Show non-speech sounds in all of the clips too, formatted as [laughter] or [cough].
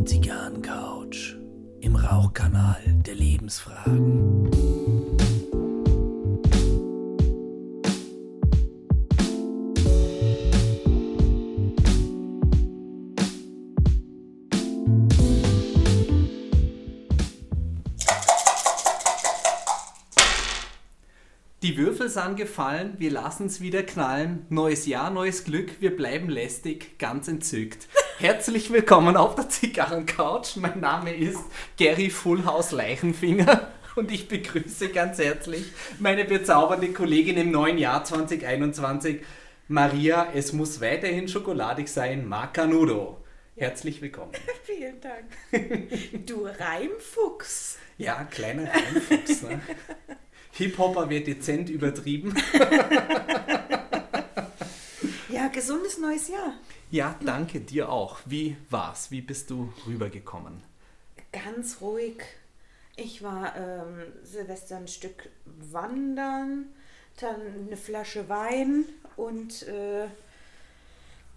Die Zigarrencouch im Rauchkanal der Lebensfragen. Die Würfel sind gefallen, wir lassen es wieder knallen. Neues Jahr, neues Glück, wir bleiben lästig, ganz entzückt. Herzlich willkommen auf der Zigarrencouch. Mein Name ist Gary Fullhaus Leichenfinger [laughs] und ich begrüße ganz herzlich meine bezaubernde Kollegin im neuen Jahr 2021, Maria. Es muss weiterhin schokoladig sein, Macanudo. Herzlich willkommen. [laughs] Vielen Dank. Du Reimfuchs. Ja, kleiner Reimfuchs. Ne? Hip-Hopper wird dezent übertrieben. [laughs] Ja, gesundes neues Jahr. Ja, danke dir auch. Wie war's? Wie bist du rübergekommen? Ganz ruhig. Ich war ähm, Silvester ein Stück wandern, dann eine Flasche Wein und äh,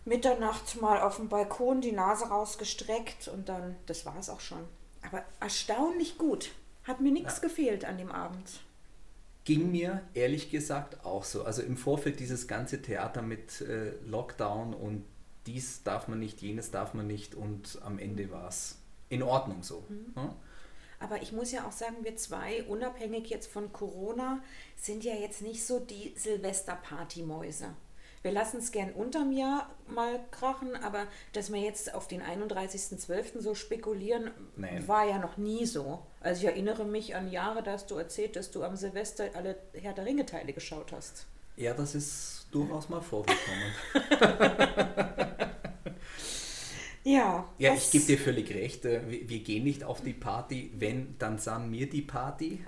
Mitternacht mal auf dem Balkon die Nase rausgestreckt und dann, das war es auch schon. Aber erstaunlich gut. Hat mir nichts gefehlt an dem Abend. Ging mir ehrlich gesagt auch so. Also im Vorfeld dieses ganze Theater mit äh, Lockdown und dies darf man nicht, jenes darf man nicht und am Ende war es in Ordnung so. Ja? Aber ich muss ja auch sagen, wir zwei, unabhängig jetzt von Corona, sind ja jetzt nicht so die Silvesterpartymäuse. Wir lassen es gern unterm Jahr mal krachen, aber dass wir jetzt auf den 31.12. so spekulieren, Nein. war ja noch nie so. Also ich erinnere mich an Jahre, da hast du erzählt, dass du am Silvester alle Herr der Ringe-Teile geschaut hast. Ja, das ist durchaus mal vorgekommen. [laughs] Ja, Ja, ich gebe dir völlig recht. äh, Wir, wir gehen nicht auf die Party. Wenn, dann sagen wir die Party.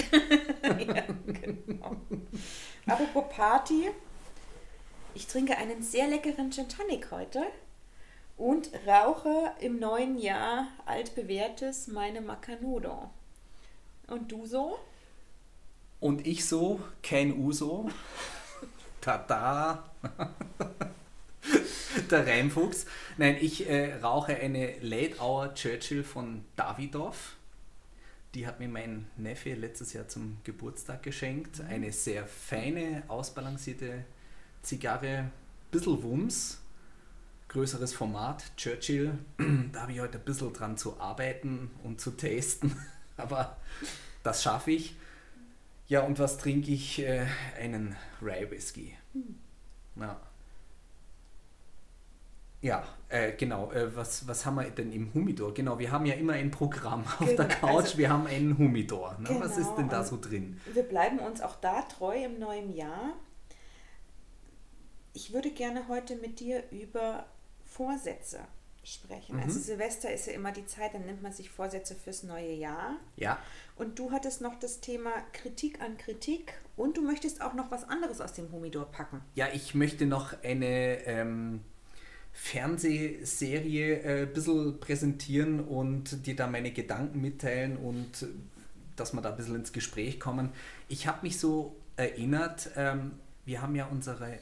[laughs] genau. Apropos Party, ich trinke einen sehr leckeren Gin Tonic heute und rauche im neuen Jahr altbewährtes meine Macanudo. Und du so? Und ich so, kein Uso. Tada! [laughs] Der Reimfuchs. Nein, ich äh, rauche eine Late Hour Churchill von Davidoff. Die hat mir mein Neffe letztes Jahr zum Geburtstag geschenkt. Eine sehr feine, ausbalancierte Zigarre. Bisschen Wumms. Größeres Format, Churchill. [clears throat] Da habe ich heute ein bisschen dran zu arbeiten und zu tasten. [laughs] Aber das schaffe ich. Ja, und was trinke ich? Äh, einen Rye Whisky. Ja. Ja, äh, genau. Äh, was, was haben wir denn im Humidor? Genau, wir haben ja immer ein Programm [laughs] auf der Genau, Couch. also- wir haben einen Humidor. Ne? was ist Genau, denn da so drin? Wir bleiben uns auch da treu im neuen Jahr. Ich würde gerne heute mit dir über Vorsätze sprechen. Also Silvester ist ja immer die Zeit, dann nimmt man sich Vorsätze fürs neue Jahr. Ja, Und du hattest noch das Thema Kritik an Kritik und du möchtest auch noch was anderes aus dem Humidor packen. ja, ich möchte noch eine ähm, Fernsehserie äh, ein bisschen präsentieren und dir da meine Gedanken mitteilen und äh, dass wir da ein bisschen ins Gespräch kommen. Ich habe mich so erinnert, ähm, wir haben ja unsere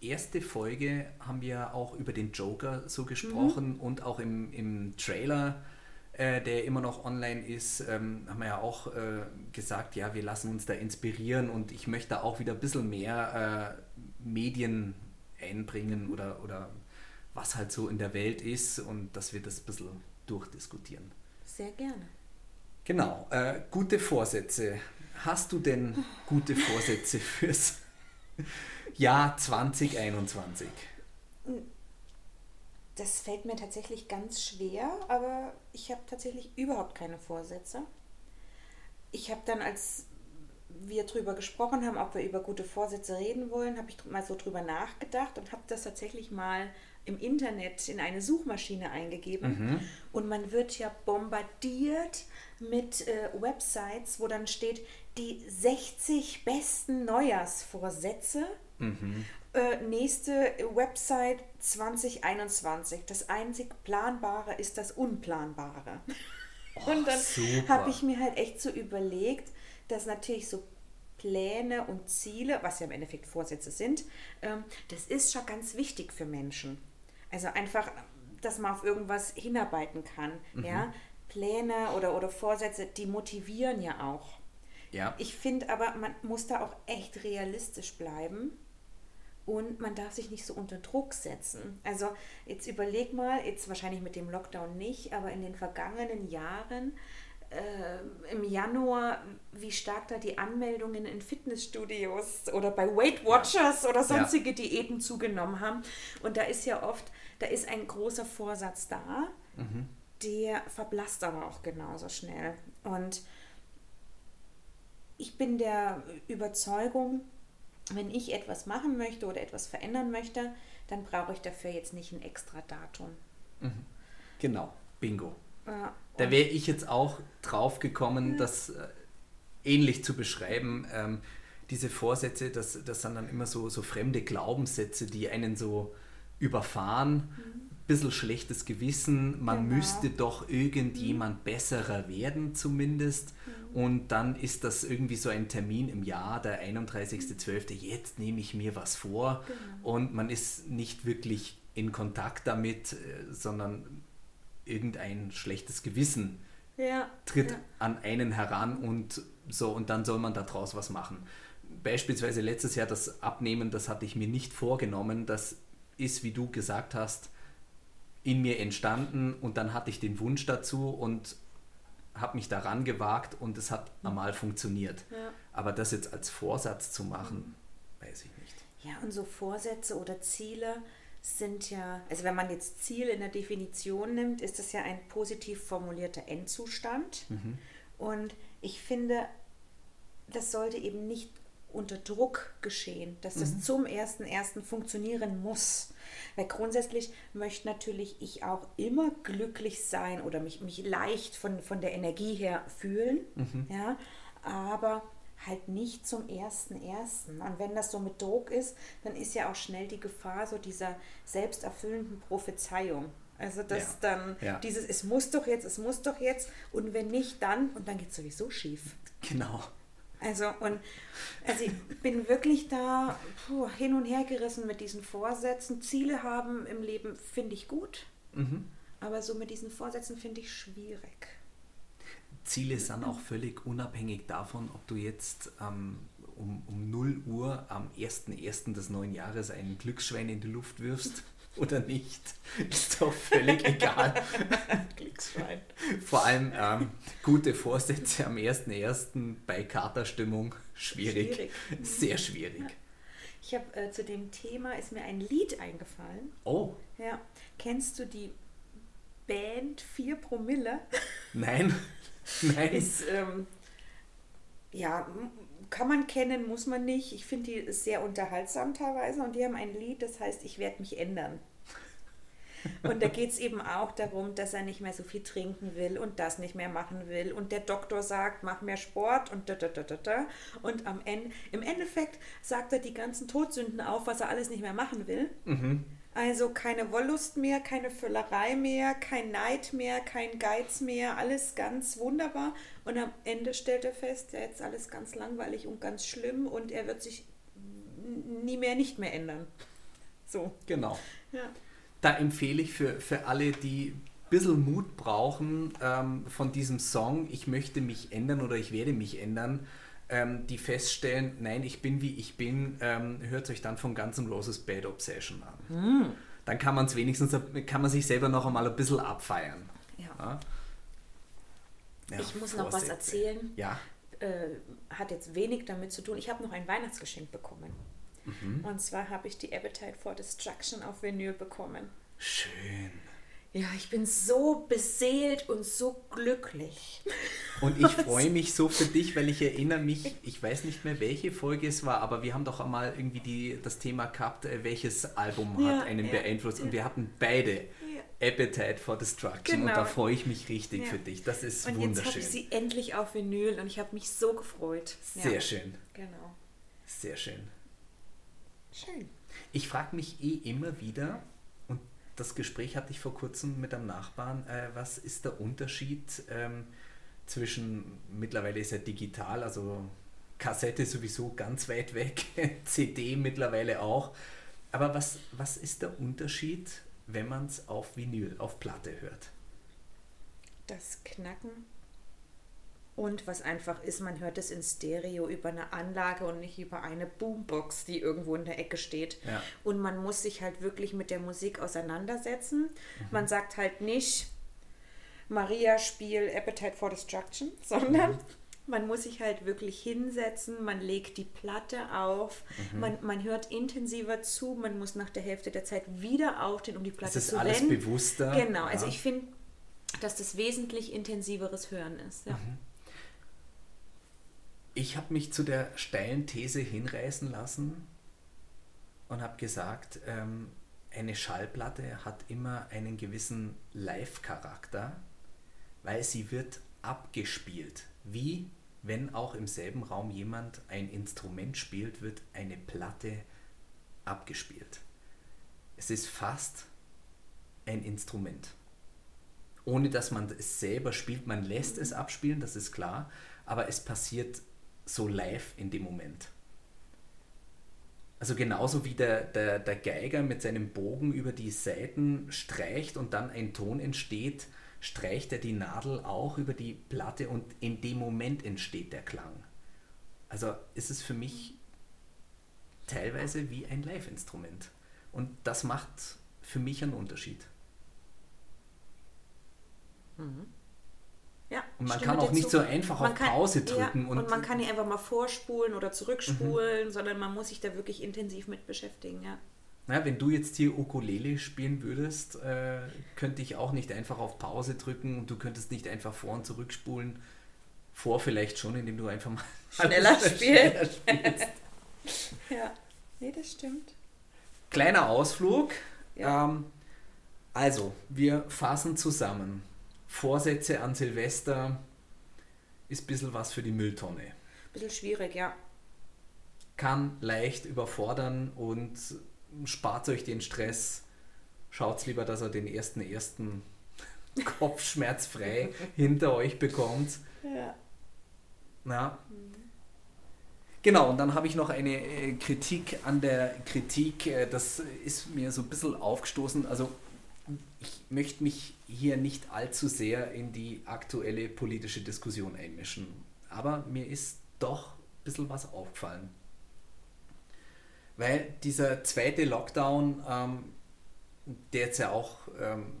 erste Folge, haben wir auch über den Joker so gesprochen und auch im, im Trailer, äh, der immer noch online ist, ähm, haben wir ja auch äh, gesagt, ja, wir lassen uns da inspirieren und ich möchte auch wieder ein bisschen mehr äh, Medien einbringen oder, oder was halt so in der Welt ist und dass wir das ein bisschen durchdiskutieren. Sehr gerne. Genau, äh, gute Vorsätze. Hast du denn gute Vorsätze fürs Jahr 2021? Das fällt mir tatsächlich ganz schwer, aber ich habe tatsächlich überhaupt keine Vorsätze. Ich habe dann, als wir drüber gesprochen haben, ob wir über gute Vorsätze reden wollen, habe ich mal so drüber nachgedacht und habe das tatsächlich mal im Internet in eine Suchmaschine eingegeben. Und man wird ja bombardiert mit äh, Websites, wo dann steht, die 60 besten Neujahrsvorsätze. Äh, nächste Website 2021. Das einzig Planbare ist das Unplanbare. [laughs] und dann habe ich mir halt echt so überlegt, dass natürlich so Pläne und Ziele, was ja im Endeffekt Vorsätze sind, ähm, das ist schon ganz wichtig für Menschen. Also einfach dass man auf irgendwas hinarbeiten kann. Ja? Pläne oder, oder Vorsätze, die motivieren ja auch. Ja. Ich finde aber, man muss da auch echt realistisch bleiben und man darf sich nicht so unter Druck setzen. Also jetzt überleg mal, jetzt wahrscheinlich mit dem Lockdown nicht, aber in den vergangenen Jahren äh, im Januar, wie stark da die Anmeldungen in Fitnessstudios oder bei Weight Watchers oder sonstige Diäten zugenommen haben. Und da ist ja oft, da ist ein großer Vorsatz da, der verblasst aber auch genauso schnell. Und ich bin der Überzeugung, wenn ich etwas machen möchte oder etwas verändern möchte, dann brauche ich dafür jetzt nicht ein extra Datum. Genau, bingo. Ja, Da wäre ich jetzt auch drauf gekommen, das äh, ähnlich zu beschreiben. Ähm, diese Vorsätze, das, das sind dann immer so, so fremde Glaubenssätze, die einen so überfahren. Bisschen schlechtes Gewissen, man Genau. müsste doch irgendjemand besserer werden zumindest. Und dann ist das irgendwie so ein Termin im Jahr, der 31.12. Jetzt nehme ich mir was vor. Und man ist nicht wirklich in Kontakt damit, äh, sondern irgendein schlechtes Gewissen ja, tritt ja. an einen heran und so und dann soll man daraus was machen. Beispielsweise letztes Jahr das Abnehmen, das hatte ich mir nicht vorgenommen. Das ist, wie du gesagt hast, in mir entstanden und dann hatte ich den Wunsch dazu und habe mich daran gewagt und es hat einmal funktioniert. Ja. Aber das jetzt als Vorsatz zu machen, weiß ich nicht. Ja, und so Vorsätze oder Ziele sind ja, also wenn man jetzt Ziel in der Definition nimmt, ist das ja ein positiv formulierter Endzustand. Und ich finde, das sollte eben nicht unter Druck geschehen, dass das zum 1.1. funktionieren muss. Weil grundsätzlich möchte natürlich ich auch immer glücklich sein oder mich, mich leicht von, von der Energie her fühlen. Ja, aber halt nicht zum 1.1. Und wenn das so mit Druck ist, dann ist ja auch schnell die Gefahr so dieser selbsterfüllenden Prophezeiung. Also dass Ja. dann Ja. dieses, es muss doch jetzt, es muss doch jetzt und wenn nicht, dann und dann geht es sowieso schief. Genau. Also und also ich bin wirklich da puh, hin und her gerissen mit diesen Vorsätzen. Ziele haben im Leben finde ich gut, Mhm. aber so mit diesen Vorsätzen finde ich schwierig. Ziele sind auch völlig unabhängig davon, ob du jetzt ähm, um, um 0 Uhr am 1.1. des neuen Jahres ein Glücksschwein in die Luft wirfst [laughs] oder nicht. Ist doch völlig egal. [laughs] Glücksschwein. Vor allem ähm, gute Vorsätze am 1.1. bei Katerstimmung schwierig. Schwierig. Sehr schwierig. Ich habe äh, zu dem Thema ist mir ein Lied eingefallen. Oh, Ja, kennst du die Band 4 Promille? nein. [laughs] Nein. Ist, ähm, ja, kann man kennen, muss man nicht. Ich finde die sehr unterhaltsam teilweise und die haben ein Lied, das heißt, ich werde mich ändern. Und da geht es eben auch darum, dass er nicht mehr so viel trinken will und das nicht mehr machen will. Und der Doktor sagt, mach mehr Sport und da, da, da, da, da. Und am Ende, im Endeffekt sagt er die ganzen Todsünden auf, was er alles nicht mehr machen will. Also keine Wollust mehr, keine Völlerei mehr, kein Neid mehr, kein Geiz mehr, alles ganz wunderbar. Und am Ende stellt er fest, ja, jetzt alles ganz langweilig und ganz schlimm und er wird sich nie mehr nicht mehr ändern. So. Genau. Ja. Da empfehle ich für, für alle, die ein bisschen Mut brauchen ähm, von diesem Song, ich möchte mich ändern oder ich werde mich ändern, ähm, die feststellen, nein, ich bin wie ich bin, ähm, hört euch dann von Guns N' Roses Bad Obsession an. Dann kann man es wenigstens, kann man sich selber noch einmal ein bisschen abfeiern. Ja. Ja? Ja, ich muss noch was erzählen. Ja, Äh, hat jetzt wenig damit zu tun. Ich habe noch ein Weihnachtsgeschenk bekommen. Und zwar habe ich die Appetite for Destruction auf Vinyl bekommen. schön. Ja, ich bin so beseelt und so glücklich. Und ich [laughs] freue mich so für dich, weil ich erinnere mich, ich weiß nicht mehr, welche Folge es war, aber wir haben doch einmal irgendwie die, das Thema gehabt, äh, welches Album Ja, hat einen ja, beeinflusst. Und wir hatten beide. Appetite for Destruction. Und Genau. da freue ich mich richtig Ja. für dich. Das ist Und jetzt habe wunderschön. ich sie endlich auf Vinyl und ich habe mich so gefreut. Sehr ja. schön. Genau. Sehr schön. Schön. Ich frage mich eh immer wieder, und das Gespräch hatte ich vor kurzem mit einem Nachbarn, äh, was ist der Unterschied ähm, zwischen, mittlerweile ist er digital, also Kassette sowieso ganz weit weg, [laughs] CD mittlerweile auch, aber was, was ist der Unterschied wenn man es auf Vinyl, auf Platte hört? Das Knacken. Und was einfach ist, man hört es in Stereo über eine Anlage und nicht über eine Boombox, die irgendwo in der Ecke steht. Ja. Und man muss sich halt wirklich mit der Musik auseinandersetzen. Man sagt halt nicht, Maria spiel Appetite for Destruction, [laughs] sondern man muss sich halt wirklich hinsetzen, man legt die Platte auf, man, man hört intensiver zu, man muss nach der Hälfte der Zeit wieder aufstehen, um die Platte Es ist zu alles wenden. bewusster. Genau, also ja. ich finde, dass das wesentlich intensiveres Hören ist. Ja. Mhm. Ich habe mich zu der steilen These hinreißen lassen und habe gesagt, ähm, eine Schallplatte hat immer einen gewissen Live-Charakter, weil sie wird abgespielt. Wie wenn auch im selben Raum jemand ein Instrument spielt, wird eine Platte abgespielt. Es ist fast ein Instrument. Ohne dass man es selber spielt, man lässt es abspielen, das ist klar, aber es passiert so live in dem Moment. Also genauso wie der, der, der Geiger mit seinem Bogen über die Saiten streicht und dann ein Ton entsteht, streicht er die Nadel auch über die Platte und in dem Moment entsteht der Klang. Also ist es für mich teilweise wie ein Live-Instrument. Und das macht für mich einen Unterschied. Ja, Und man kann auch nicht so einfach Man auf kann- Pause ja, drücken und, und- Mhm. man kann nicht einfach mal vorspulen oder zurückspulen, sondern man muss sich da wirklich intensiv mit beschäftigen. Ja. Na, wenn du jetzt hier Ukulele spielen würdest, äh, könnte ich auch nicht einfach auf Pause drücken und du könntest nicht einfach vor- und zurückspulen. Vor vielleicht schon, indem du einfach mal [laughs] Schneller [laughs] schneller spielst. [laughs] ja, nee, das stimmt. Kleiner Ausflug. Ja. Ähm, also, wir fassen zusammen. Vorsätze an Silvester ist ein bisschen was für die Mülltonne. Bisschen schwierig, ja. Kann leicht überfordern und spart euch den Stress. Schaut lieber, dass ihr den ersten ersten [laughs] kopfschmerzfrei [laughs] hinter euch bekommt. Ja. Ja. Genau, und dann habe ich noch eine äh, Kritik an der Kritik. Äh, das ist mir so ein bisschen aufgestoßen. Also ich möchte mich hier nicht allzu sehr in die aktuelle politische Diskussion einmischen. Aber mir ist doch ein bisschen was aufgefallen. Weil dieser zweite Lockdown, ähm, der jetzt ja auch, ähm,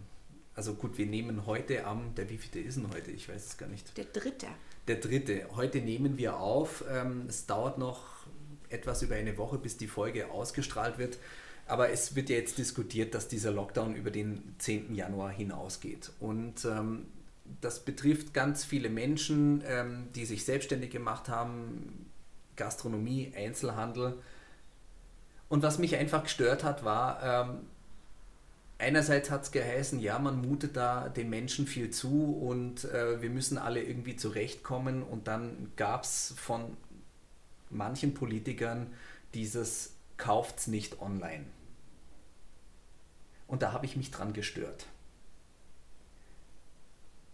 also gut, wir nehmen heute am, der wievielte ist denn heute? Ich weiß es gar nicht. Der dritte. Der dritte. Heute nehmen wir auf. Ähm, es dauert noch etwas über eine Woche, bis die Folge ausgestrahlt wird. Aber es wird ja jetzt diskutiert, dass dieser Lockdown über den 10. Januar hinausgeht. Und ähm, das betrifft ganz viele Menschen, ähm, die sich selbstständig gemacht haben, Gastronomie, Einzelhandel. Und was mich einfach gestört hat, war, ähm, einerseits hat es geheißen, ja, man mutet da den Menschen viel zu und äh, wir müssen alle irgendwie zurechtkommen. Und dann gab es von manchen Politikern dieses kauft's nicht online. Und da habe ich mich dran gestört.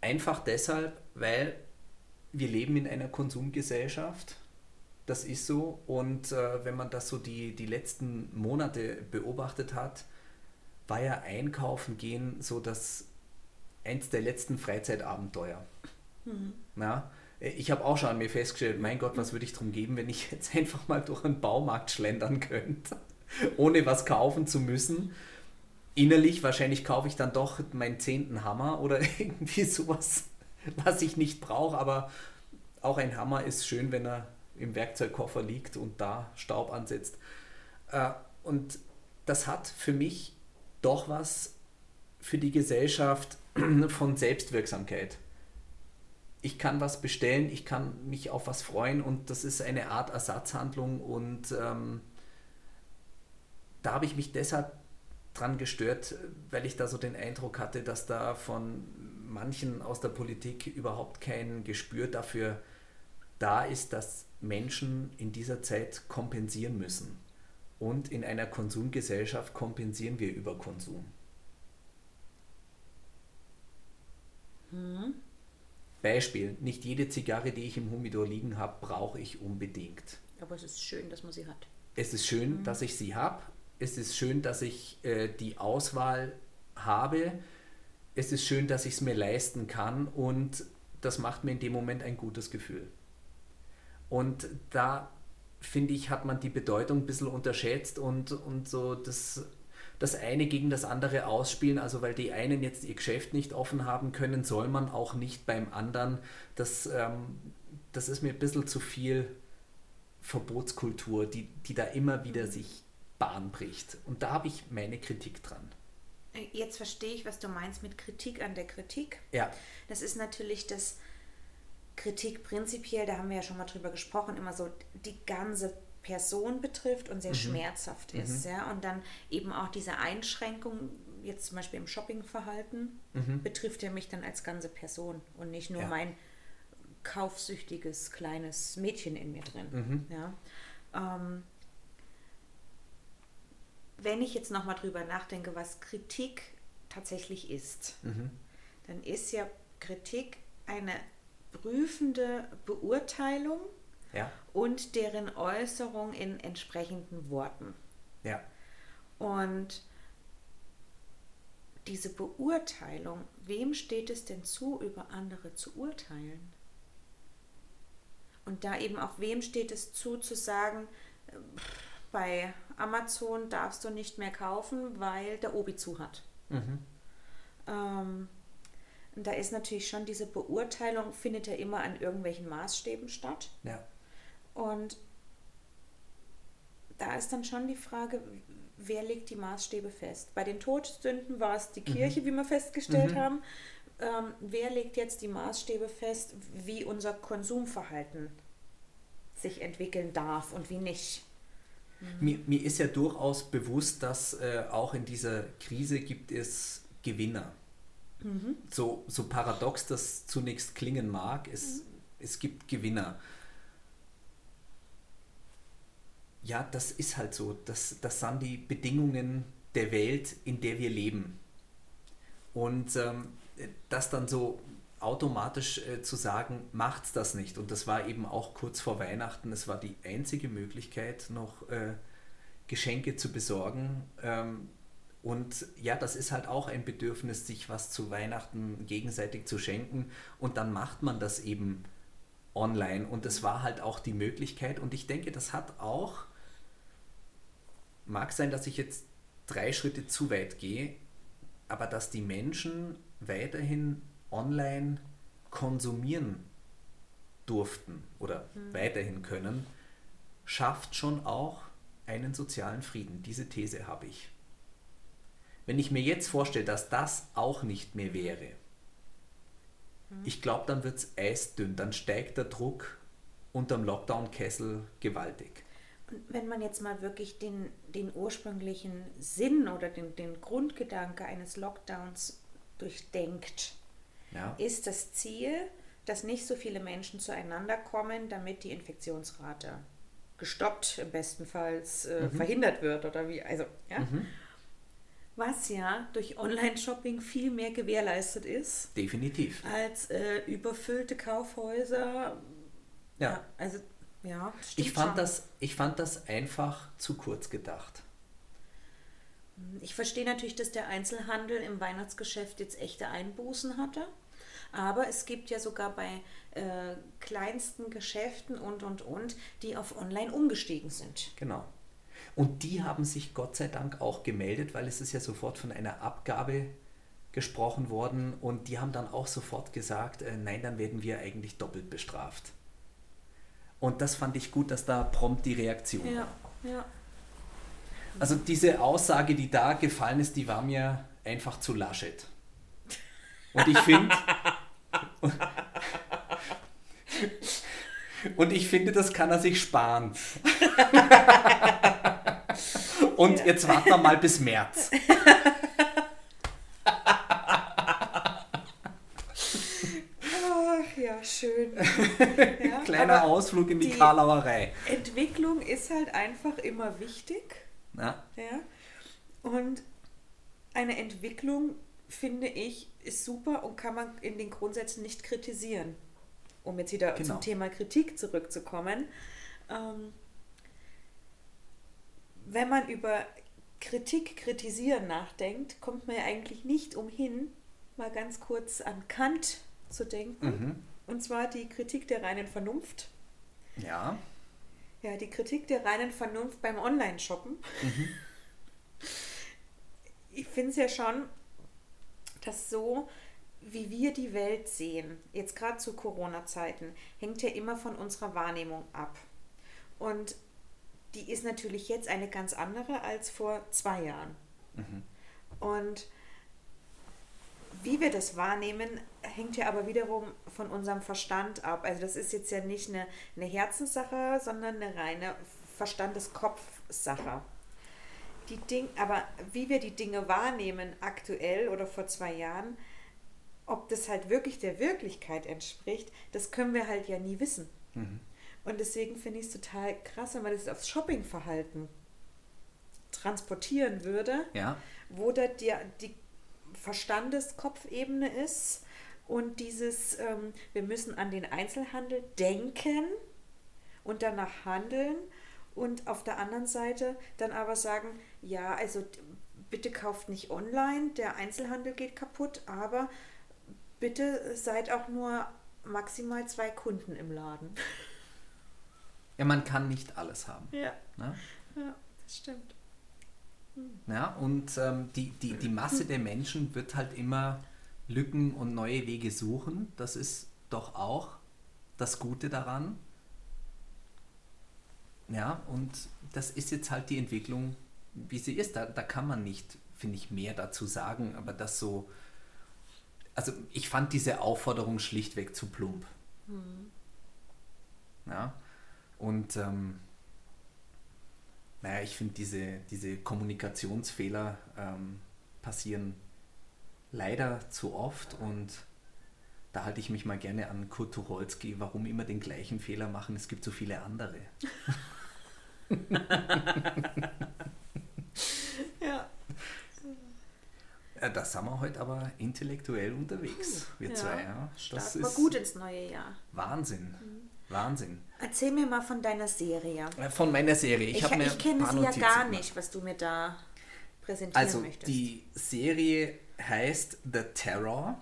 Einfach deshalb, weil wir leben in einer Konsumgesellschaft. Das ist so. Und äh, wenn man das so die, die letzten Monate beobachtet hat, war ja einkaufen gehen so das eins der letzten Freizeitabenteuer. Ja, ich habe auch schon an mir festgestellt, mein Gott, was würde ich drum geben, wenn ich jetzt [laughs] einfach mal durch einen Baumarkt schlendern könnte, [laughs] ohne was kaufen zu müssen. Innerlich wahrscheinlich kaufe ich dann doch meinen zehnten Hammer oder [laughs] irgendwie sowas, was ich nicht brauche, aber auch ein Hammer ist schön, wenn er im Werkzeugkoffer liegt und da Staub ansetzt. Äh, Und das hat für mich doch was für die Gesellschaft [clears throat] von Selbstwirksamkeit. Ich kann was bestellen, ich kann mich auf was freuen und das ist eine Art Ersatzhandlung und ähm, da habe ich mich deshalb dran gestört, weil ich da so den Eindruck hatte, dass da von manchen aus der Politik überhaupt kein Gespür dafür da ist, dass Menschen in dieser Zeit kompensieren müssen. Und in einer Konsumgesellschaft kompensieren wir über Konsum. Beispiel, nicht jede Zigarre, die ich im Humidor liegen habe, brauche ich unbedingt. Aber es ist schön, dass man sie hat. Es ist schön, dass ich sie habe. Es ist schön, dass ich äh, die Auswahl habe, es ist schön, dass ich es mir leisten kann und das macht mir in dem Moment ein gutes Gefühl. Und da finde ich, hat man die Bedeutung ein bisschen unterschätzt und, und so das, das eine gegen das andere ausspielen. Also weil die einen jetzt ihr Geschäft nicht offen haben können, soll man auch nicht beim anderen. Das, ähm, das ist mir ein bisschen zu viel Verbotskultur, die, die da immer wieder sich Bahn bricht. Und da habe ich meine Kritik dran. Jetzt verstehe ich, was du meinst mit Kritik an der Kritik. Ja. Das ist natürlich das Kritik prinzipiell, da haben wir ja schon mal drüber gesprochen, immer so die ganze Person betrifft und sehr mhm. schmerzhaft ist. Mhm. Ja? Und dann eben auch diese Einschränkung, jetzt zum Beispiel im Shoppingverhalten, mhm. betrifft ja mich dann als ganze Person und nicht nur ja. mein kaufsüchtiges kleines Mädchen in mir drin. Mhm. Ja? Ähm, wenn ich jetzt nochmal drüber nachdenke, was Kritik tatsächlich ist, mhm. dann ist ja Kritik eine prüfende Beurteilung ja. und deren Äußerung in entsprechenden Worten. Ja. Und diese Beurteilung, wem steht es denn zu, über andere zu urteilen? Und da eben auch wem steht es zu, zu sagen, bei Amazon darfst du nicht mehr kaufen, weil der Obi zu hat. Mhm. Ähm, da ist natürlich schon diese Beurteilung, findet ja immer an irgendwelchen Maßstäben statt. Ja. Und da ist dann schon die Frage, wer legt die Maßstäbe fest? Bei den Todsünden war es die mhm. Kirche, mhm. wie wir festgestellt mhm. haben. Ähm, wer legt jetzt die Maßstäbe fest, wie unser Konsumverhalten sich entwickeln darf und wie nicht? Mhm. Mir, mir, ist ja durchaus bewusst, dass äh, auch in dieser Krise gibt es Gewinner. Mhm. So, so paradox das zunächst klingen mag, es, mhm. es gibt Gewinner. Ja, das ist halt so. Das, das sind die Bedingungen der Welt, in der wir leben. Und ähm, das dann so automatisch äh, zu sagen, macht's das nicht. Und das war eben auch kurz vor Weihnachten. Es war die einzige Möglichkeit, noch äh, Geschenke zu besorgen. Ähm, und ja, das ist halt auch ein Bedürfnis, sich was zu Weihnachten gegenseitig zu schenken. Und dann macht man das eben online. Und es war halt auch die Möglichkeit. Und ich denke, das hat auch, mag sein, dass ich jetzt drei Schritte zu weit gehe, aber dass die Menschen weiterhin online konsumieren durften oder mhm. weiterhin können, schafft schon auch einen sozialen Frieden. Diese These habe ich. Wenn ich mir jetzt vorstelle, dass das auch nicht mehr wäre, mhm. ich glaube, dann wird es eisdünn, dann steigt der Druck unterm Lockdown-Kessel gewaltig. Und wenn man jetzt mal wirklich den, den ursprünglichen Sinn oder den, den Grundgedanke eines Lockdowns durchdenkt, ja. ist das Ziel, dass nicht so viele Menschen zueinander kommen, damit die Infektionsrate gestoppt, im besten Fall äh, mhm. verhindert wird oder wie. Also, ja. Mhm was ja durch Online-Shopping viel mehr gewährleistet ist. Definitiv. Als äh, überfüllte Kaufhäuser. Ja. ja also, ja. Ich fand, das, ich fand das einfach zu kurz gedacht. Ich verstehe natürlich, dass der Einzelhandel im Weihnachtsgeschäft jetzt echte Einbußen hatte. Aber es gibt ja sogar bei äh, kleinsten Geschäften und, und, und, die auf Online umgestiegen sind. Genau. Und die haben sich Gott sei Dank auch gemeldet, weil es ist ja sofort von einer Abgabe gesprochen worden und die haben dann auch sofort gesagt, äh, nein, dann werden wir eigentlich doppelt bestraft. Und das fand ich gut, dass da prompt die Reaktion ja, ja. Also diese Aussage, die da gefallen ist, die war mir einfach zu Laschet. Und ich finde, [laughs] und ich finde, das kann er sich sparen. [laughs] Und ja. jetzt warten wir mal bis März. Ja, schön. [laughs] Ja, Kleiner Ausflug in die, die Karlauerei. Entwicklung ist halt einfach immer wichtig. Ja. ja. Und eine Entwicklung, finde ich, ist super und kann man in den Grundsätzen nicht kritisieren. Um jetzt wieder genau. zum Thema Kritik zurückzukommen. Ähm, wenn man über Kritik, Kritisieren nachdenkt, kommt man ja eigentlich nicht umhin, mal ganz kurz an Kant zu denken. Mhm. Und zwar die Kritik der reinen Vernunft. Ja. Ja, die Kritik der reinen Vernunft beim Online-Shoppen. [laughs] Ich finde es ja schon, dass so, wie wir die Welt sehen, jetzt gerade zu Corona-Zeiten, hängt ja immer von unserer Wahrnehmung ab. Und die ist natürlich jetzt eine ganz andere als vor zwei Jahren. Und wie wir das wahrnehmen, hängt ja aber wiederum von unserem Verstand ab. Also das ist jetzt ja nicht eine, eine Herzenssache, sondern eine reine Verstandeskopfsache. Die Ding, aber wie wir die Dinge wahrnehmen aktuell oder vor zwei Jahren, ob das halt wirklich der Wirklichkeit entspricht, das können wir halt ja nie wissen. Und deswegen finde ich es total krass, wenn man das aufs Shoppingverhalten transportieren würde Ja. wo da die, die Verstandeskopfebene ist und dieses, ähm, wir müssen an den Einzelhandel denken und danach handeln und auf der anderen Seite dann aber sagen, ja, also bitte kauft nicht online, der Einzelhandel geht kaputt, aber bitte seid auch nur maximal zwei Kunden im Laden. Ja, man kann nicht alles haben. Ja, Ne? ja das stimmt. Ja, und ähm, die, die, die Masse der Menschen wird halt immer Lücken und neue Wege suchen. Das ist doch auch das Gute daran. Ja, und das ist jetzt halt die Entwicklung, wie sie ist. Da, da kann man nicht, finde ich, mehr dazu sagen, aber das so. Also, ich fand diese Aufforderung schlichtweg zu plump. Ja, und ähm, naja, ich finde, diese, diese Kommunikationsfehler ähm, passieren leider zu oft und da halte ich mich mal gerne an Kurt Tucholsky, warum immer den gleichen Fehler machen, es gibt so viele andere. [laughs] Ja. Äh, Da sind wir heute aber intellektuell unterwegs, wir ja. zwei. Ja. Das ist gut ins neue Jahr. Wahnsinn. Wahnsinn. Erzähl mir mal von deiner Serie. Äh, Von meiner Serie. Ich, Ich, mir ich kenne sie ja gar gemacht. nicht, was du mir da präsentieren Also möchtest. die Serie heißt The Terror,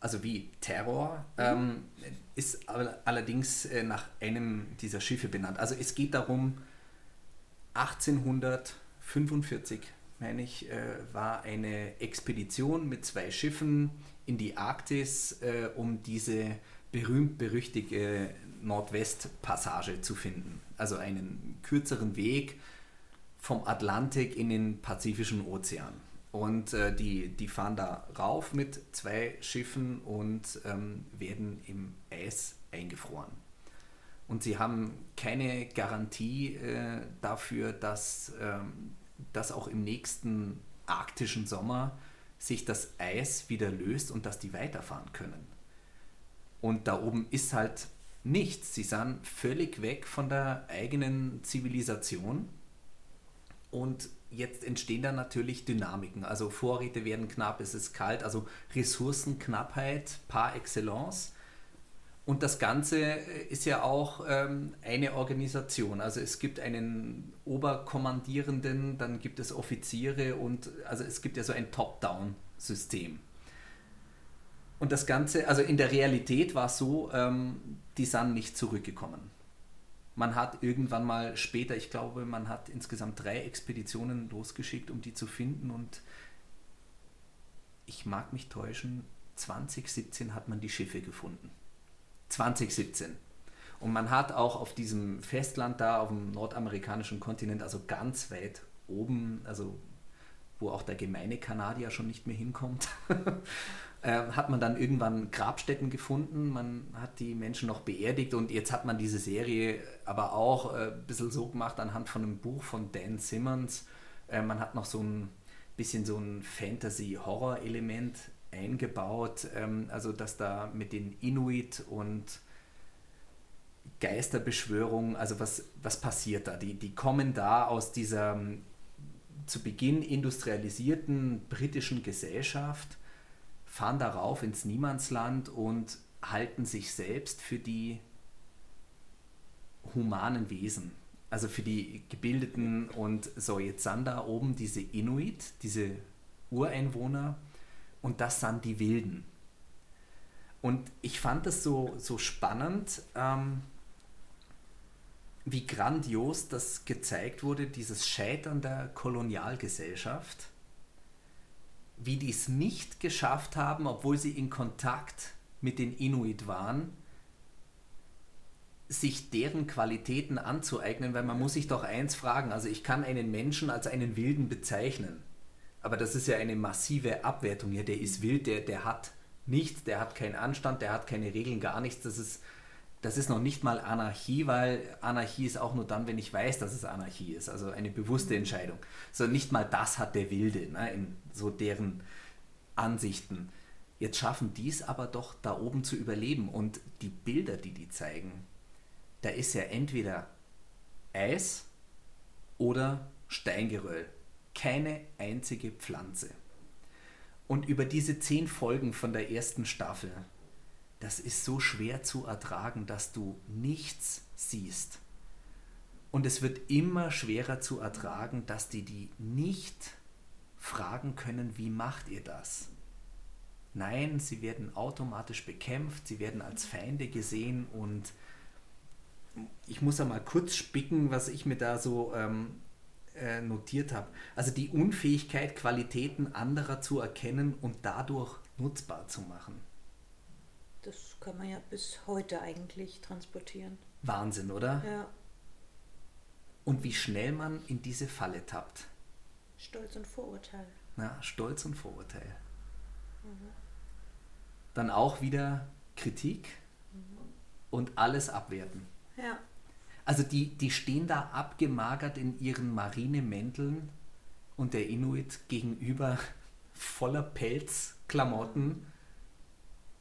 also wie Terror, ähm, ist all- allerdings äh, nach einem dieser Schiffe benannt. Also es geht darum, 1845, meine ich, äh, war eine Expedition mit zwei Schiffen in die Arktis, um diese berühmt-berüchtigte Nordwestpassage zu finden. Also einen kürzeren Weg vom Atlantik in den Pazifischen Ozean. Und äh, die, die fahren da rauf mit zwei Schiffen und ähm, werden im Eis eingefroren. Und sie haben keine Garantie äh, dafür, dass, ähm, dass auch im nächsten arktischen Sommer sich das Eis wieder löst und dass die weiterfahren können. Und da oben ist halt nichts. Sie sind völlig weg von der eigenen Zivilisation. Und jetzt entstehen da natürlich Dynamiken. Also Vorräte werden knapp, es ist kalt, also Ressourcenknappheit par excellence. Und das Ganze ist ja auch ähm, eine Organisation. Also es gibt einen Oberkommandierenden, dann gibt es Offiziere und also es gibt ja so ein Top-Down-System. Und das Ganze, also in der Realität war es so, ähm, die sind nicht zurückgekommen. Man hat irgendwann mal später, ich glaube, man hat insgesamt drei Expeditionen losgeschickt, um die zu finden. Und ich mag mich täuschen, 2017 hat man die Schiffe gefunden. 2017. Und man hat auch auf diesem Festland da, auf dem nordamerikanischen Kontinent, also ganz weit oben, also wo auch der gemeine Kanadier schon nicht mehr hinkommt, [laughs] hat man dann irgendwann Grabstätten gefunden. Man hat die Menschen noch beerdigt und jetzt hat man diese Serie aber auch äh, ein bisschen so gemacht anhand von einem Buch von Dan Simmons. Äh, man hat noch so ein bisschen so ein Fantasy-Horror-Element eingebaut, ähm, also dass da mit den Inuit und Geisterbeschwörung, also was, was passiert da? Die, die kommen da aus dieser ähm, zu Beginn industrialisierten britischen Gesellschaft, fahren darauf ins Niemandsland und halten sich selbst für die humanen Wesen. also für die Gebildeten und so, jetzt sind da oben diese Inuit, diese Ureinwohner und das sind die Wilden. Und ich fand das so, so spannend, ähm, wie grandios das gezeigt wurde, dieses Scheitern der Kolonialgesellschaft, wie die es nicht geschafft haben, obwohl sie in Kontakt mit den Inuit waren, sich deren Qualitäten anzueignen, weil man muss sich doch eins fragen, also ich kann einen Menschen als einen Wilden bezeichnen, aber das ist ja eine massive Abwertung. Hier, der ist wild, der, der hat nichts, der hat keinen Anstand, der hat keine Regeln, gar nichts, das ist, das ist noch nicht mal Anarchie, weil Anarchie ist auch nur dann, wenn ich weiß, dass es Anarchie ist, also eine bewusste mhm. Entscheidung. So nicht mal das hat der Wilde, ne, in so deren Ansichten. Jetzt schaffen die es aber doch da oben zu überleben und die Bilder, die die zeigen, da ist ja entweder Eis oder Steingeröll. Keine einzige Pflanze. Und über diese zehn Folgen von der ersten Staffel, das ist so schwer zu ertragen, dass du nichts siehst. Und es wird immer schwerer zu ertragen, dass die die nicht fragen können, wie macht ihr das? Nein, sie werden automatisch bekämpft, sie werden als Feinde gesehen und ich muss ja mal kurz spicken, was ich mir da so ähm, äh, notiert habe. Also die Unfähigkeit, Qualitäten anderer zu erkennen und dadurch nutzbar zu machen. Das kann man ja bis heute eigentlich transportieren. Wahnsinn, oder? Ja. Und wie schnell man in diese Falle tappt. Stolz und Vorurteil. Ja, Stolz und Vorurteil. Mhm. Dann auch wieder Kritik mhm. und alles abwerten. Ja. Also die, die stehen da abgemagert in ihren Marinemänteln und der Inuit gegenüber [laughs] voller Pelzklamotten.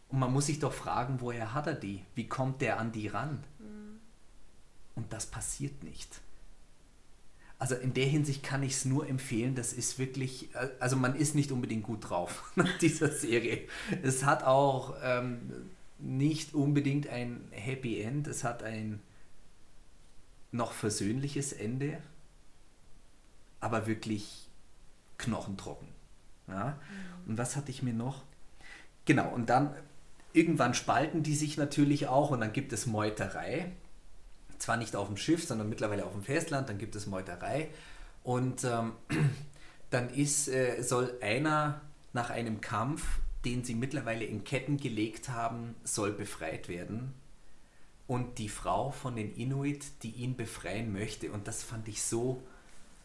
Und man muss sich doch fragen, woher hat er die? Wie kommt der an die ran? Mhm. Und das passiert nicht. Also in der Hinsicht kann ich es nur empfehlen, das ist wirklich, also man ist nicht unbedingt gut drauf [laughs] nach dieser Serie. Es hat auch ähm, nicht unbedingt ein Happy End, es hat ein noch versöhnliches Ende, aber wirklich knochentrocken. Ja? Mhm. Und was hatte ich mir noch? Genau, und dann irgendwann spalten die sich natürlich auch und dann gibt es Meuterei. Zwar nicht auf dem Schiff, sondern mittlerweile auf dem Festland, dann gibt es Meuterei. Und ähm, [clears throat] dann ist, äh, soll einer nach einem Kampf, den sie mittlerweile in Ketten gelegt haben, soll befreit werden und die Frau von den Inuit, die ihn befreien möchte. Und das fand ich so,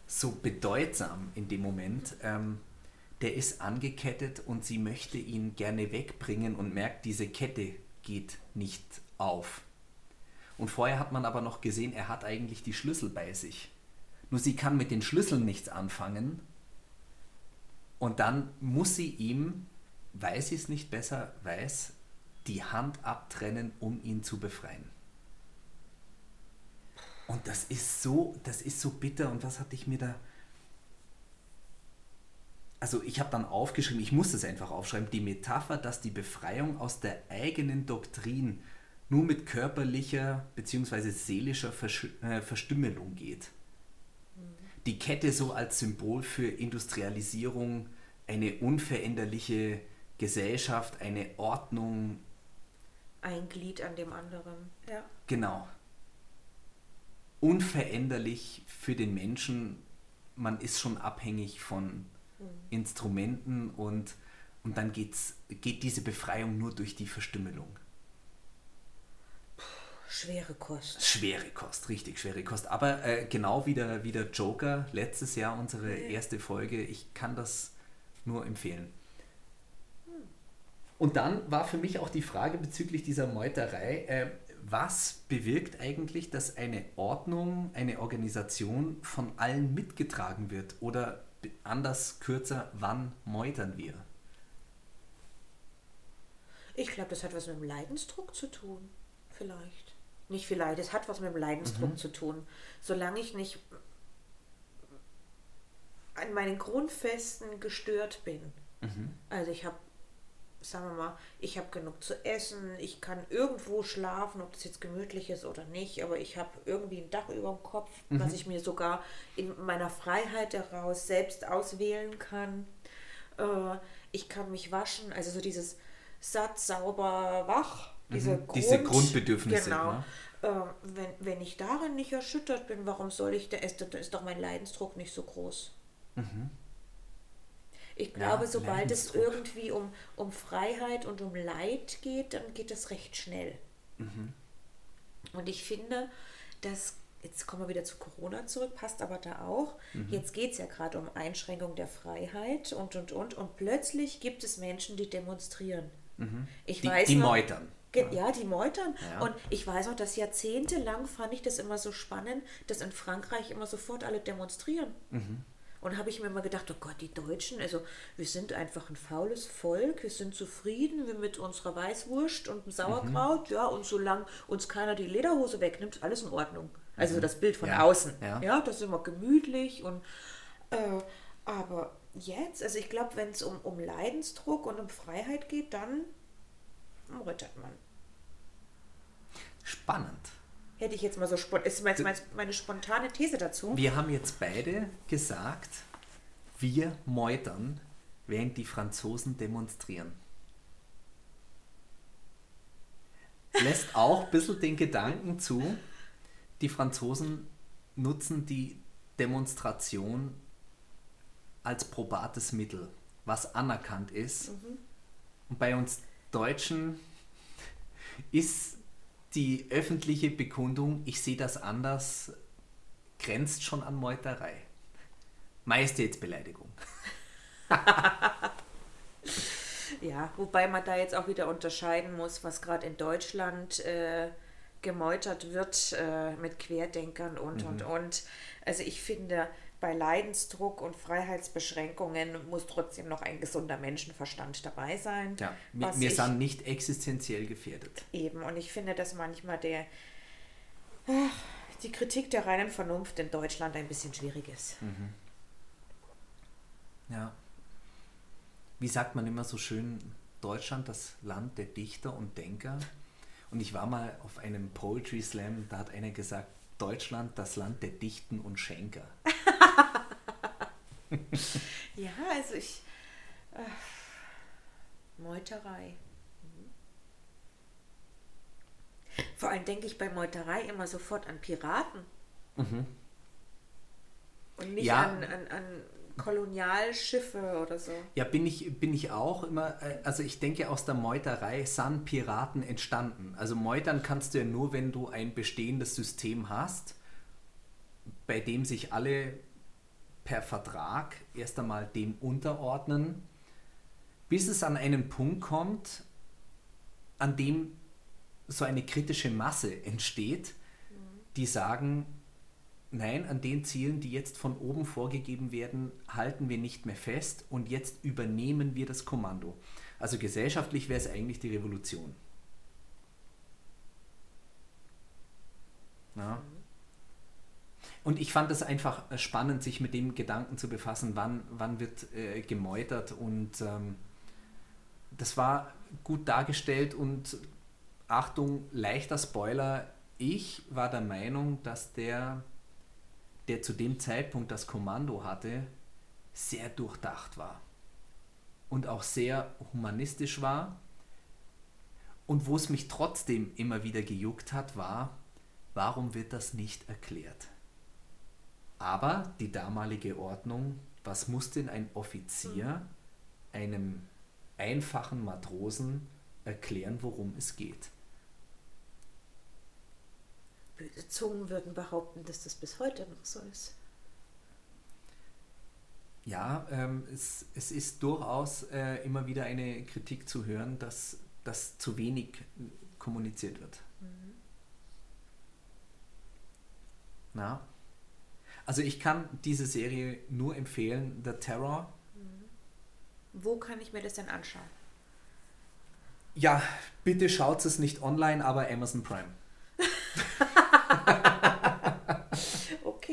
so bedeutsam in dem Moment. Ähm, der ist angekettet und sie möchte ihn gerne wegbringen und merkt, diese Kette geht nicht auf. Und vorher hat man aber noch gesehen, er hat eigentlich die Schlüssel bei sich. Nur sie kann mit den Schlüsseln nichts anfangen. Und dann muss sie ihm, weil sie es nicht besser weiß, die Hand abtrennen, um ihn zu befreien. Und das ist so, das ist so bitter. Und was hatte ich mir da. Also ich habe dann aufgeschrieben, ich muss es einfach aufschreiben, die Metapher, dass die Befreiung aus der eigenen Doktrin nur mit körperlicher bzw. seelischer äh, Verstümmelung geht. Die Kette so als Symbol für Industrialisierung, eine unveränderliche Gesellschaft, eine Ordnung. Ein Glied an dem anderen, ja. Genau unveränderlich für den Menschen. Man ist schon abhängig von mhm. Instrumenten und, und dann geht's, geht diese Befreiung nur durch die Verstümmelung. Schwere Kost. Schwere Kost, richtig schwere Kost. Aber äh, genau wie der, wie der Joker letztes Jahr, unsere erste Folge, ich kann das nur empfehlen. Und dann war für mich auch die Frage bezüglich dieser Meuterei, äh, was bewirkt eigentlich, dass eine Ordnung, eine Organisation von allen mitgetragen wird? Oder anders, kürzer, wann meutern wir? Ich glaube, das hat was mit dem Leidensdruck zu tun. Vielleicht. Nicht vielleicht, es hat was mit dem Leidensdruck mhm. zu tun. Solange ich nicht an meinen Grundfesten gestört bin. Mhm. Also ich habe sagen wir mal, ich habe genug zu essen, ich kann irgendwo schlafen, ob das jetzt gemütlich ist oder nicht, aber ich habe irgendwie ein Dach über dem Kopf, was ich mir sogar in meiner Freiheit heraus selbst auswählen kann. Äh, ich kann mich waschen, also so dieses satt, sauber, wach, diese, Mhm. Diese Grundbedürfnisse, Genau. ne? Äh, wenn, wenn ich darin nicht erschüttert bin, warum soll ich da ist, da ist doch mein Leidensdruck nicht so groß. Ich Mhm. Ja, glaube, sobald es irgendwie um, um Freiheit und um Leid geht, dann geht es recht schnell. Mhm. Und ich finde, dass, jetzt kommen wir wieder zu Corona zurück, passt aber da auch. Mhm. Jetzt geht es ja gerade um Einschränkung der Freiheit und, und, und. Und plötzlich gibt es Menschen, die demonstrieren. Ich Mhm. Die, weiß die noch, meutern. Ja, die meutern. Ja. Und ich weiß auch, dass jahrzehntelang fand ich das immer so spannend, dass in Frankreich immer sofort alle demonstrieren. Mhm. Und habe ich mir immer gedacht, oh Gott, die Deutschen, also wir sind einfach ein faules Volk, wir sind zufrieden wir mit unserer Weißwurst und dem Sauerkraut, Mhm. ja, und solange uns keiner die Lederhose wegnimmt, alles in Ordnung. Also das Bild von Mhm. Ja. außen. Ja. Ja, das ist immer gemütlich und äh, aber jetzt, also ich glaube, wenn es um, um Leidensdruck und um Freiheit geht, dann rüttert man. Spannend. Hätte ich jetzt mal so spontan, ist meine, meine spontane These dazu. Wir haben jetzt beide gesagt, wir meutern, während die Franzosen demonstrieren. Lässt auch ein bisschen den Gedanken zu, die Franzosen nutzen die Demonstration als probates Mittel, was anerkannt ist. Und bei uns Deutschen ist die öffentliche Bekundung, ich sehe das anders, grenzt schon an Meuterei. Majestätsbeleidigung. [laughs] Ja, wobei man da jetzt auch wieder unterscheiden muss, was gerade in Deutschland äh, gemeutert wird äh, mit Querdenkern und, und, und. Also ich finde, bei Leidensdruck und Freiheitsbeschränkungen muss trotzdem noch ein gesunder Menschenverstand dabei sein. Ja, wir, sind nicht existenziell gefährdet. Eben, und ich finde, dass manchmal der, ach, die Kritik der reinen Vernunft in Deutschland ein bisschen schwierig ist. Ja. Wie sagt man immer so schön, Deutschland, das Land der Dichter und Denker. Und ich war mal auf einem Poetry Slam, da hat einer gesagt, Deutschland, das Land der Dichten und Schenker. [laughs] Ja, also ich. Äh, Meuterei. Mhm. Vor allem denke ich bei Meuterei immer sofort an Piraten. Und nicht Ja. an, an, an Kolonialschiffe oder so. Ja, bin ich, bin ich auch immer, äh, also ich denke, aus der Meuterei sind Piraten entstanden. Also meutern kannst du ja nur, wenn du ein bestehendes System hast, bei dem sich alle per Vertrag erst einmal dem unterordnen, bis es an einen Punkt kommt, an dem so eine kritische Masse entsteht, die sagen, nein, an den Zielen, die jetzt von oben vorgegeben werden, halten wir nicht mehr fest und jetzt übernehmen wir das Kommando. Also gesellschaftlich wäre es eigentlich die Revolution. Ja. Und ich fand es einfach spannend, sich mit dem Gedanken zu befassen, wann, wann wird äh, gemeutert und ähm, das war gut dargestellt und Achtung, leichter Spoiler, ich war der Meinung, dass der, der zu dem Zeitpunkt das Kommando hatte, sehr durchdacht war und auch sehr humanistisch war. Und wo es mich trotzdem immer wieder gejuckt hat, war, warum wird das nicht erklärt? Aber die damalige Ordnung, was muss denn ein Offizier einem einfachen Matrosen erklären, worum es geht? Böse Zungen würden behaupten, dass das bis heute noch so ist. Ja, ähm, es, es ist durchaus äh, immer wieder eine Kritik zu hören, dass das zu wenig äh, kommuniziert wird. Na? Also ich kann diese Serie nur empfehlen, The Terror. Wo kann ich mir das denn anschauen? Ja, bitte schaut es nicht online, aber Amazon Prime. [laughs]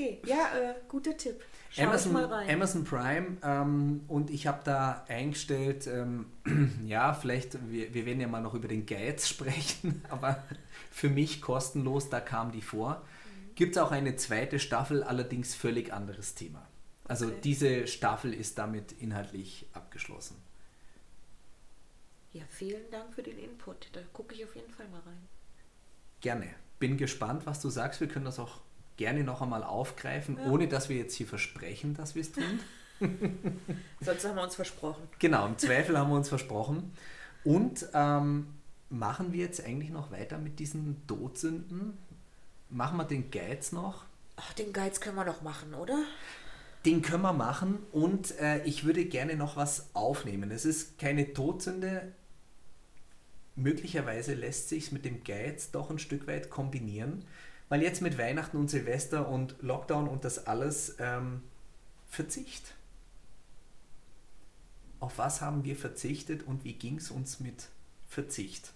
Okay, ja, äh, guter Tipp. Schau Amazon, mal rein. Amazon Prime ähm, und ich habe da eingestellt, ähm, [clears throat] ja, vielleicht, wir, wir werden ja mal noch über den Guides [laughs] sprechen, aber für mich kostenlos, da kam die vor. Gibt es auch eine zweite Staffel, allerdings völlig anderes Thema. Also Okay. diese Staffel ist damit inhaltlich abgeschlossen. Ja, vielen Dank für den Input. Da gucke ich auf jeden Fall mal rein. Gerne. Bin gespannt, was du sagst. Wir können das auch gerne noch einmal aufgreifen, Ja. ohne dass wir jetzt hier versprechen, dass wir es tun. [laughs] Sonst haben wir uns versprochen. Genau, im Zweifel haben wir uns versprochen. Und ähm, machen wir jetzt eigentlich noch weiter mit diesen Todsünden? Machen wir den Geiz noch? Ach, den Geiz können wir noch machen, oder? Den können wir machen und äh, ich würde gerne noch was aufnehmen. Es ist keine Todsünde. Möglicherweise lässt sich mit dem Geiz doch ein Stück weit kombinieren, weil jetzt mit Weihnachten und Silvester und Lockdown und das alles ähm, Verzicht. Auf was haben wir verzichtet und wie ging es uns mit Verzicht?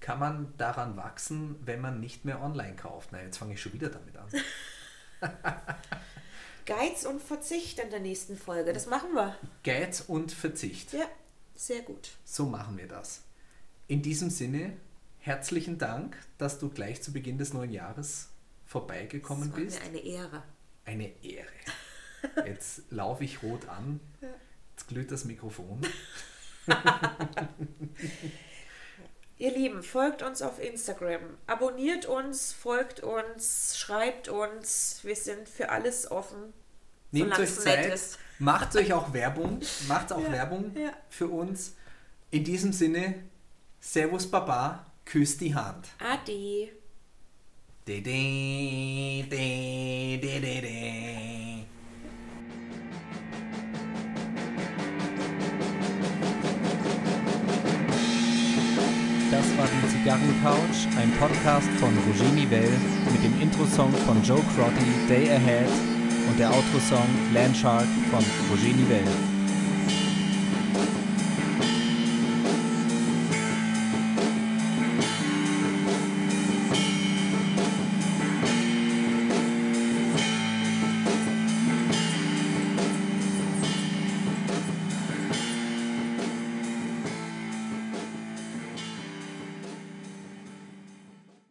Kann man daran wachsen, wenn man nicht mehr online kauft? Na, jetzt fange ich schon wieder damit an. [laughs] Geiz und Verzicht in der nächsten Folge. Das machen wir. Geiz und Verzicht. Ja, sehr gut. So machen wir das. In diesem Sinne, herzlichen Dank, dass du gleich zu Beginn des neuen Jahres vorbeigekommen das war bist. mir eine Ehre. Eine Ehre. [laughs] Jetzt laufe ich rot an. Jetzt glüht das Mikrofon. [laughs] [laughs] Ihr Lieben, folgt uns auf Instagram. Abonniert uns, folgt uns, schreibt uns. Wir sind für alles offen. Nehmt euch Zeit, macht euch auch Werbung, macht auch Ja, Werbung ja. für uns. In diesem Sinne, Servus Baba, küsst die Hand. Ade. De de de de de de. Das war die Zigarrencouch, ein Podcast von Roger Nivelle mit dem Intro-Song von Joe Crotty, Day Ahead und der Outro-Song Landshark von Roger Nivelle.